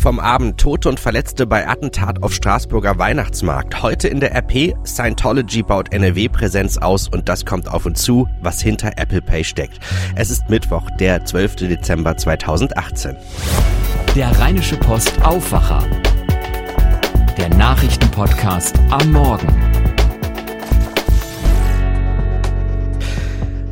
Vom Abend Tote und Verletzte bei Attentat auf Straßburger Weihnachtsmarkt. Heute in der RP Scientology baut NRW-Präsenz aus und das kommt auf uns zu, was hinter Apple Pay steckt. Es ist Mittwoch, der 12. Dezember 2018. Der Rheinische Post Aufwacher. Der Nachrichtenpodcast am Morgen.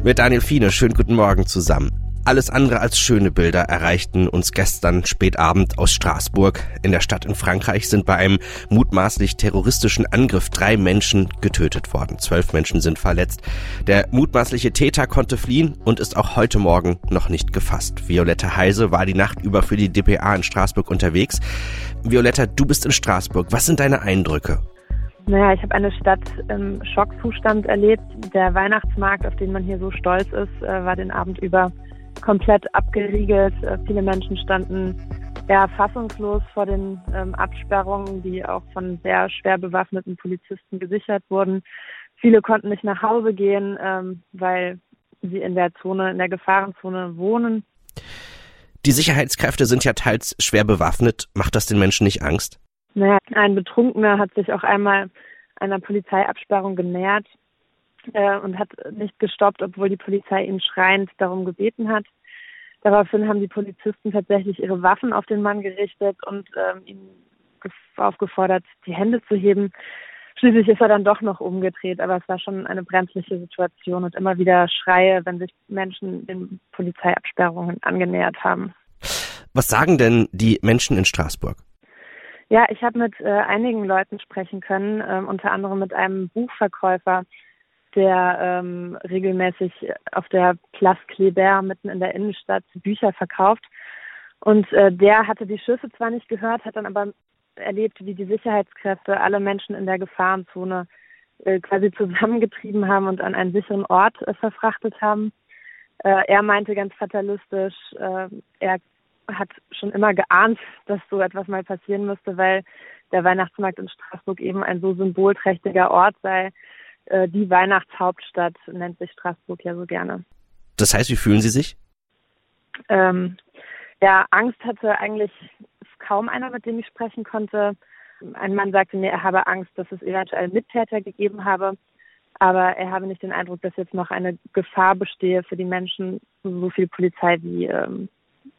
Mit Daniel Fiene, schönen guten Morgen zusammen. Alles andere als schöne Bilder erreichten uns gestern spätabend aus Straßburg. In der Stadt in Frankreich sind bei einem mutmaßlich terroristischen Angriff drei Menschen getötet worden. Zwölf Menschen sind verletzt. Der mutmaßliche Täter konnte fliehen und ist auch heute Morgen noch nicht gefasst. Violetta Heise war die Nacht über für die DPA in Straßburg unterwegs. Violetta, du bist in Straßburg. Was sind deine Eindrücke? Naja, ich habe eine Stadt im Schockzustand erlebt. Der Weihnachtsmarkt, auf den man hier so stolz ist, äh, war den Abend über komplett abgeriegelt. Äh, viele Menschen standen ja, fassungslos vor den ähm, Absperrungen, die auch von sehr schwer bewaffneten Polizisten gesichert wurden. Viele konnten nicht nach Hause gehen, ähm, weil sie in der Zone, in der Gefahrenzone wohnen. Die Sicherheitskräfte sind ja teils schwer bewaffnet. Macht das den Menschen nicht Angst? Naja, ein Betrunkener hat sich auch einmal einer Polizeiabsperrung genähert äh, und hat nicht gestoppt, obwohl die Polizei ihn schreiend darum gebeten hat. Daraufhin haben die Polizisten tatsächlich ihre Waffen auf den Mann gerichtet und ähm, ihn aufgefordert, die Hände zu heben. Schließlich ist er dann doch noch umgedreht, aber es war schon eine brenzliche Situation und immer wieder Schreie, wenn sich Menschen den Polizeiabsperrungen angenähert haben. Was sagen denn die Menschen in Straßburg? Ja, ich habe mit äh, einigen Leuten sprechen können, äh, unter anderem mit einem Buchverkäufer, der ähm, regelmäßig auf der Place Kléber mitten in der Innenstadt Bücher verkauft. Und äh, der hatte die Schüsse zwar nicht gehört, hat dann aber erlebt, wie die Sicherheitskräfte alle Menschen in der Gefahrenzone äh, quasi zusammengetrieben haben und an einen sicheren Ort äh, verfrachtet haben. Äh, er meinte ganz fatalistisch, äh, er hat schon immer geahnt, dass so etwas mal passieren müsste, weil der Weihnachtsmarkt in Straßburg eben ein so symbolträchtiger Ort sei, äh, die Weihnachtshauptstadt nennt sich Straßburg ja so gerne. Das heißt, wie fühlen Sie sich? Ähm, ja, Angst hatte eigentlich kaum einer, mit dem ich sprechen konnte. Ein Mann sagte mir, er habe Angst, dass es eventuell Mittäter gegeben habe, aber er habe nicht den Eindruck, dass jetzt noch eine Gefahr bestehe für die Menschen, so viel Polizei wie ähm,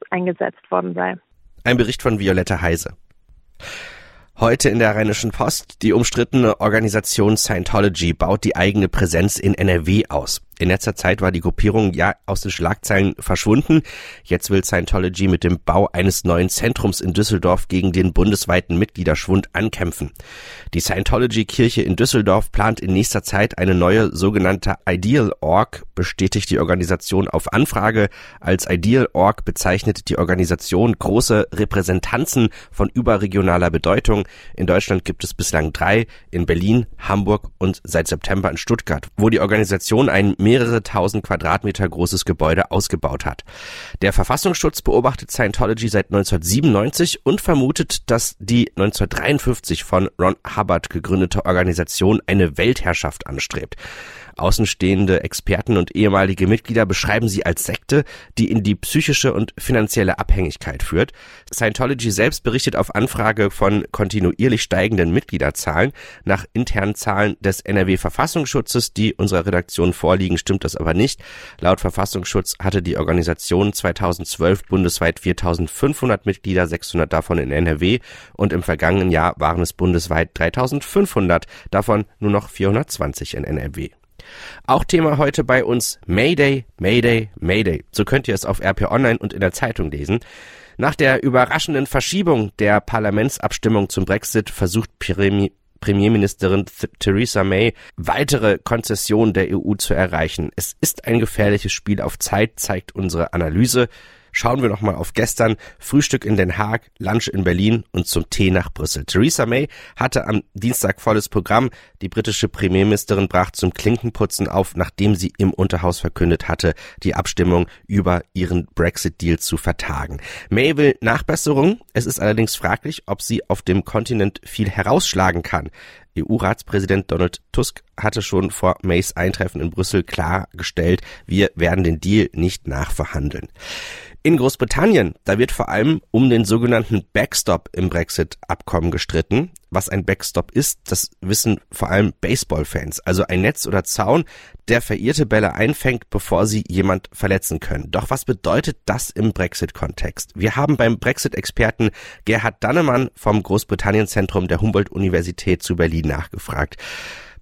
eingesetzt worden sei. Ein Bericht von Violetta Heise. Heute in der Rheinischen Post. Die umstrittene Organisation Scientology baut die eigene Präsenz in NRW aus. In letzter Zeit war die Gruppierung ja aus den Schlagzeilen verschwunden. Jetzt will Scientology mit dem Bau eines neuen Zentrums in Düsseldorf gegen den bundesweiten Mitgliederschwund ankämpfen. Die Scientology-Kirche in Düsseldorf plant in nächster Zeit eine neue sogenannte Ideal Org, bestätigt die Organisation auf Anfrage. Als Ideal Org bezeichnet die Organisation große Repräsentanzen von überregionaler Bedeutung. In Deutschland gibt es bislang drei, in Berlin, Hamburg und seit September in Stuttgart, wo die Organisation einen mehrere tausend Quadratmeter großes Gebäude ausgebaut hat. Der Verfassungsschutz beobachtet Scientology seit 1997 und vermutet, dass die 1953 von Ron Hubbard gegründete Organisation eine Weltherrschaft anstrebt. Außenstehende Experten und ehemalige Mitglieder beschreiben sie als Sekte, die in die psychische und finanzielle Abhängigkeit führt. Scientology selbst berichtet auf Anfrage von kontinuierlich steigenden Mitgliederzahlen. Nach internen Zahlen des NRW-Verfassungsschutzes, die unserer Redaktion vorliegen, stimmt das aber nicht. Laut Verfassungsschutz hatte die Organisation 2012 bundesweit 4500 Mitglieder, 600 davon in NRW und im vergangenen Jahr waren es bundesweit 3500, davon nur noch 420 in NRW. Auch Thema heute bei uns Mayday, Mayday, Mayday. So könnt ihr es auf RP Online und in der Zeitung lesen. Nach der überraschenden Verschiebung der Parlamentsabstimmung zum Brexit versucht Premi Premierministerin Theresa May weitere Konzessionen der EU zu erreichen. Es ist ein gefährliches Spiel auf Zeit, zeigt unsere Analyse. Schauen wir nochmal auf gestern. Frühstück in Den Haag, Lunch in Berlin und zum Tee nach Brüssel. Theresa May hatte am Dienstag volles Programm. Die britische Premierministerin brach zum Klinkenputzen auf, nachdem sie im Unterhaus verkündet hatte, die Abstimmung über ihren Brexit-Deal zu vertagen. May will Nachbesserung. Es ist allerdings fraglich, ob sie auf dem Kontinent viel herausschlagen kann. EU-Ratspräsident Donald Tusk hatte schon vor Mays Eintreffen in Brüssel klargestellt, wir werden den Deal nicht nachverhandeln. In Großbritannien, da wird vor allem um den sogenannten Backstop im Brexit-Abkommen gestritten. Was ein Backstop ist, das wissen vor allem Baseball-Fans. Also ein Netz oder Zaun, der verirrte Bälle einfängt, bevor sie jemand verletzen können. Doch was bedeutet das im Brexit-Kontext? Wir haben beim Brexit-Experten Gerhard Dannemann vom Großbritannien-Zentrum der Humboldt-Universität zu Berlin nachgefragt.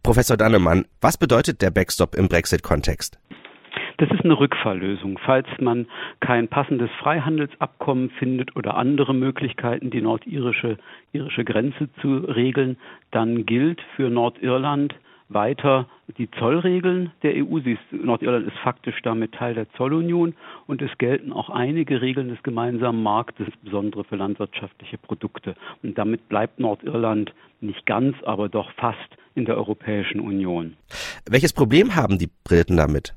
Professor Dannemann, was bedeutet der Backstop im Brexit-Kontext? Das ist eine Rückfalllösung. Falls man kein passendes Freihandelsabkommen findet oder andere Möglichkeiten, die nordirische irische Grenze zu regeln, dann gilt für Nordirland weiter die Zollregeln der EU. Ist, Nordirland ist faktisch damit Teil der Zollunion und es gelten auch einige Regeln des gemeinsamen Marktes, insbesondere für landwirtschaftliche Produkte. Und damit bleibt Nordirland nicht ganz, aber doch fast in der Europäischen Union. Welches Problem haben die Briten damit?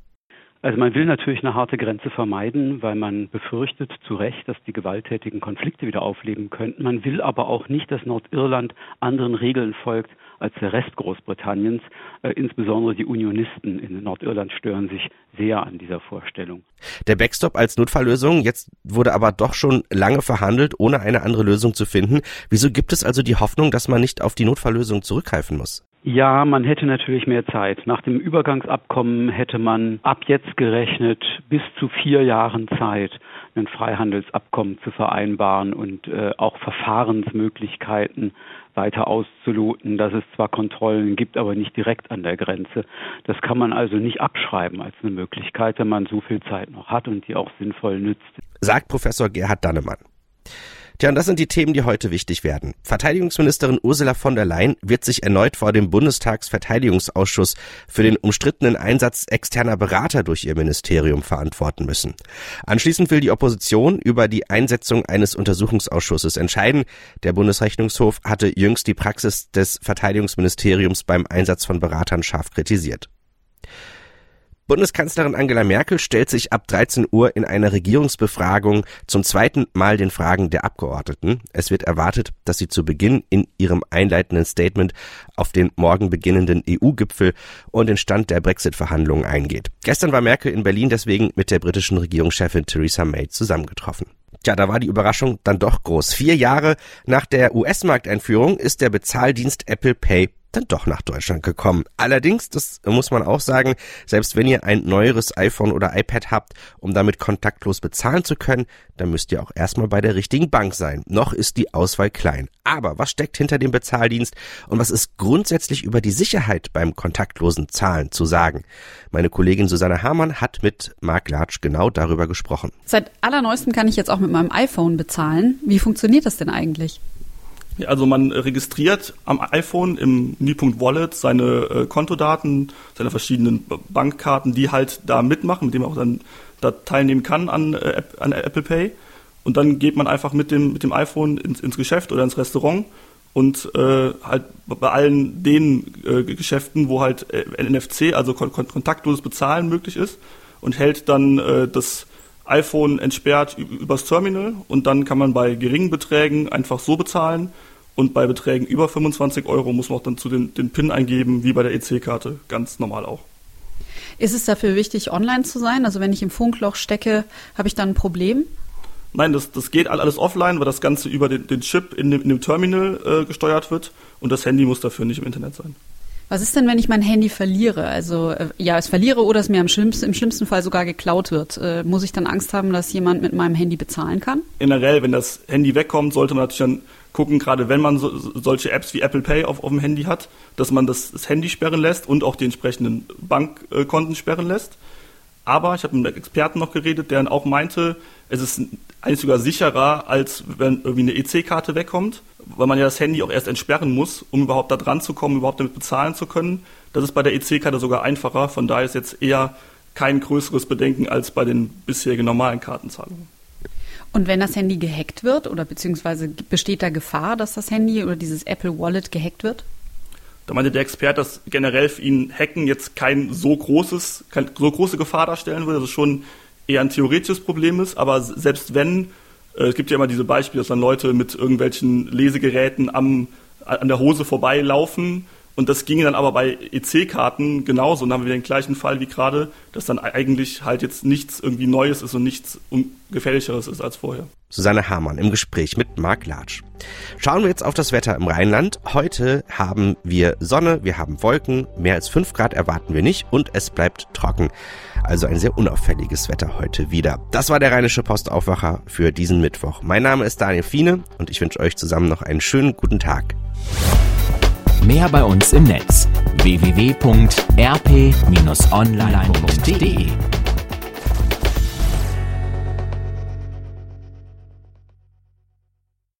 Also man will natürlich eine harte Grenze vermeiden, weil man befürchtet zu Recht, dass die gewalttätigen Konflikte wieder aufleben könnten. Man will aber auch nicht, dass Nordirland anderen Regeln folgt als der Rest Großbritanniens. Äh, insbesondere die Unionisten in Nordirland stören sich sehr an dieser Vorstellung. Der Backstop als Notfalllösung, jetzt wurde aber doch schon lange verhandelt, ohne eine andere Lösung zu finden. Wieso gibt es also die Hoffnung, dass man nicht auf die Notfalllösung zurückgreifen muss? Ja, man hätte natürlich mehr Zeit. Nach dem Übergangsabkommen hätte man ab jetzt gerechnet bis zu vier Jahren Zeit, ein Freihandelsabkommen zu vereinbaren und äh, auch Verfahrensmöglichkeiten weiter auszuloten, dass es zwar Kontrollen gibt, aber nicht direkt an der Grenze. Das kann man also nicht abschreiben als eine Möglichkeit, wenn man so viel Zeit noch hat und die auch sinnvoll nützt. Sagt Professor Gerhard Dannemann. Tja, und das sind die Themen, die heute wichtig werden. Verteidigungsministerin Ursula von der Leyen wird sich erneut vor dem Bundestagsverteidigungsausschuss für den umstrittenen Einsatz externer Berater durch ihr Ministerium verantworten müssen. Anschließend will die Opposition über die Einsetzung eines Untersuchungsausschusses entscheiden. Der Bundesrechnungshof hatte jüngst die Praxis des Verteidigungsministeriums beim Einsatz von Beratern scharf kritisiert. Bundeskanzlerin Angela Merkel stellt sich ab 13 Uhr in einer Regierungsbefragung zum zweiten Mal den Fragen der Abgeordneten. Es wird erwartet, dass sie zu Beginn in ihrem einleitenden Statement auf den morgen beginnenden EU-Gipfel und den Stand der Brexit-Verhandlungen eingeht. Gestern war Merkel in Berlin deswegen mit der britischen Regierungschefin Theresa May zusammengetroffen. Tja, da war die Überraschung dann doch groß. Vier Jahre nach der US-Markteinführung ist der Bezahldienst Apple Pay dann doch nach Deutschland gekommen. Allerdings, das muss man auch sagen, selbst wenn ihr ein neueres iPhone oder iPad habt, um damit kontaktlos bezahlen zu können, dann müsst ihr auch erstmal bei der richtigen Bank sein. Noch ist die Auswahl klein. Aber was steckt hinter dem Bezahldienst und was ist grundsätzlich über die Sicherheit beim kontaktlosen Zahlen zu sagen? Meine Kollegin Susanne Hamann hat mit Marc Latsch genau darüber gesprochen. Seit allerneuestem kann ich jetzt auch mit meinem iPhone bezahlen. Wie funktioniert das denn eigentlich? Also man registriert am iPhone im Menüpunkt Wallet seine äh, Kontodaten, seine verschiedenen Bankkarten, die halt da mitmachen, mit dem man auch dann da teilnehmen kann an, äh, an Apple Pay. Und dann geht man einfach mit dem, mit dem iPhone ins, ins Geschäft oder ins Restaurant und äh, halt bei allen den äh, Geschäften, wo halt äh, NFC, also kon kontaktloses Bezahlen möglich ist und hält dann äh, das iPhone entsperrt übers Terminal und dann kann man bei geringen Beträgen einfach so bezahlen und bei Beträgen über 25 Euro muss man auch dann zu den, den PIN eingeben, wie bei der EC-Karte, ganz normal auch. Ist es dafür wichtig, online zu sein? Also wenn ich im Funkloch stecke, habe ich dann ein Problem? Nein, das, das geht alles offline, weil das Ganze über den, den Chip in dem, in dem Terminal äh, gesteuert wird und das Handy muss dafür nicht im Internet sein. Was ist denn, wenn ich mein Handy verliere? Also äh, ja, es verliere oder es mir im schlimmsten, im schlimmsten Fall sogar geklaut wird. Äh, muss ich dann Angst haben, dass jemand mit meinem Handy bezahlen kann? Generell, wenn das Handy wegkommt, sollte man natürlich dann gucken, gerade wenn man so, solche Apps wie Apple Pay auf, auf dem Handy hat, dass man das, das Handy sperren lässt und auch die entsprechenden Bankkonten sperren lässt. Aber ich habe mit einem Experten noch geredet, der dann auch meinte, es ist eigentlich sogar sicherer, als wenn irgendwie eine EC-Karte wegkommt weil man ja das Handy auch erst entsperren muss, um überhaupt da dran zu kommen, überhaupt damit bezahlen zu können. Das ist bei der EC-Karte sogar einfacher. Von daher ist jetzt eher kein größeres Bedenken als bei den bisherigen normalen Kartenzahlungen. Und wenn das Handy gehackt wird oder beziehungsweise besteht da Gefahr, dass das Handy oder dieses Apple Wallet gehackt wird? Da meinte der Experte, dass generell für ihn Hacken jetzt kein so großes, keine so große Gefahr darstellen würde, dass es schon eher ein theoretisches Problem ist. Aber selbst wenn es gibt ja immer diese Beispiele, dass dann Leute mit irgendwelchen Lesegeräten am, an der Hose vorbeilaufen Und das ginge dann aber bei EC-Karten genauso. Und dann haben wir den gleichen Fall wie gerade, dass dann eigentlich halt jetzt nichts irgendwie Neues ist und nichts gefährlicheres ist als vorher. Susanne Hamann im Gespräch mit Marc Latsch. Schauen wir jetzt auf das Wetter im Rheinland. Heute haben wir Sonne, wir haben Wolken, mehr als fünf Grad erwarten wir nicht und es bleibt trocken. Also ein sehr unauffälliges Wetter heute wieder. Das war der Rheinische Postaufwacher für diesen Mittwoch. Mein Name ist Daniel Fiene und ich wünsche euch zusammen noch einen schönen guten Tag. Mehr bei uns im Netz www.rp-online.de